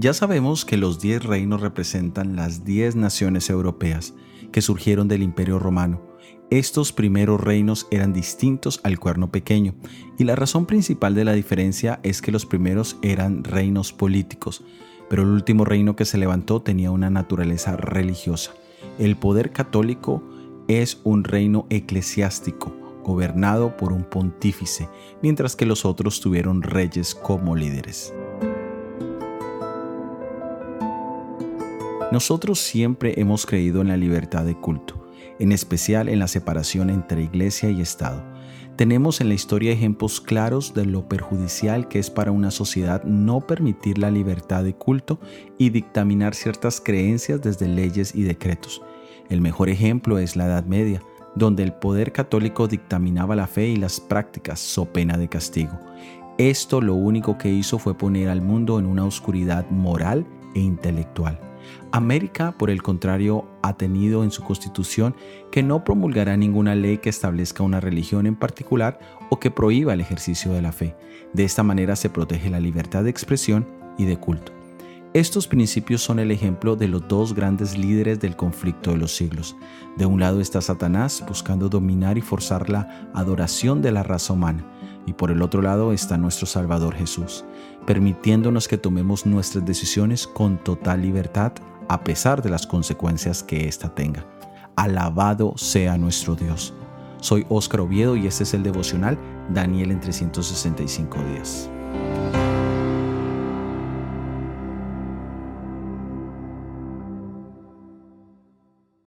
Ya sabemos que los diez reinos representan las diez naciones europeas que surgieron del Imperio Romano. Estos primeros reinos eran distintos al cuerno pequeño, y la razón principal de la diferencia es que los primeros eran reinos políticos, pero el último reino que se levantó tenía una naturaleza religiosa. El poder católico es un reino eclesiástico, gobernado por un pontífice, mientras que los otros tuvieron reyes como líderes. Nosotros siempre hemos creído en la libertad de culto, en especial en la separación entre iglesia y Estado. Tenemos en la historia ejemplos claros de lo perjudicial que es para una sociedad no permitir la libertad de culto y dictaminar ciertas creencias desde leyes y decretos. El mejor ejemplo es la Edad Media, donde el poder católico dictaminaba la fe y las prácticas so pena de castigo. Esto lo único que hizo fue poner al mundo en una oscuridad moral e intelectual. América, por el contrario, ha tenido en su constitución que no promulgará ninguna ley que establezca una religión en particular o que prohíba el ejercicio de la fe. De esta manera se protege la libertad de expresión y de culto. Estos principios son el ejemplo de los dos grandes líderes del conflicto de los siglos. De un lado está Satanás buscando dominar y forzar la adoración de la raza humana, y por el otro lado está nuestro Salvador Jesús, permitiéndonos que tomemos nuestras decisiones con total libertad a pesar de las consecuencias que ésta tenga. Alabado sea nuestro Dios. Soy Óscar Oviedo y este es el devocional Daniel en 365 días.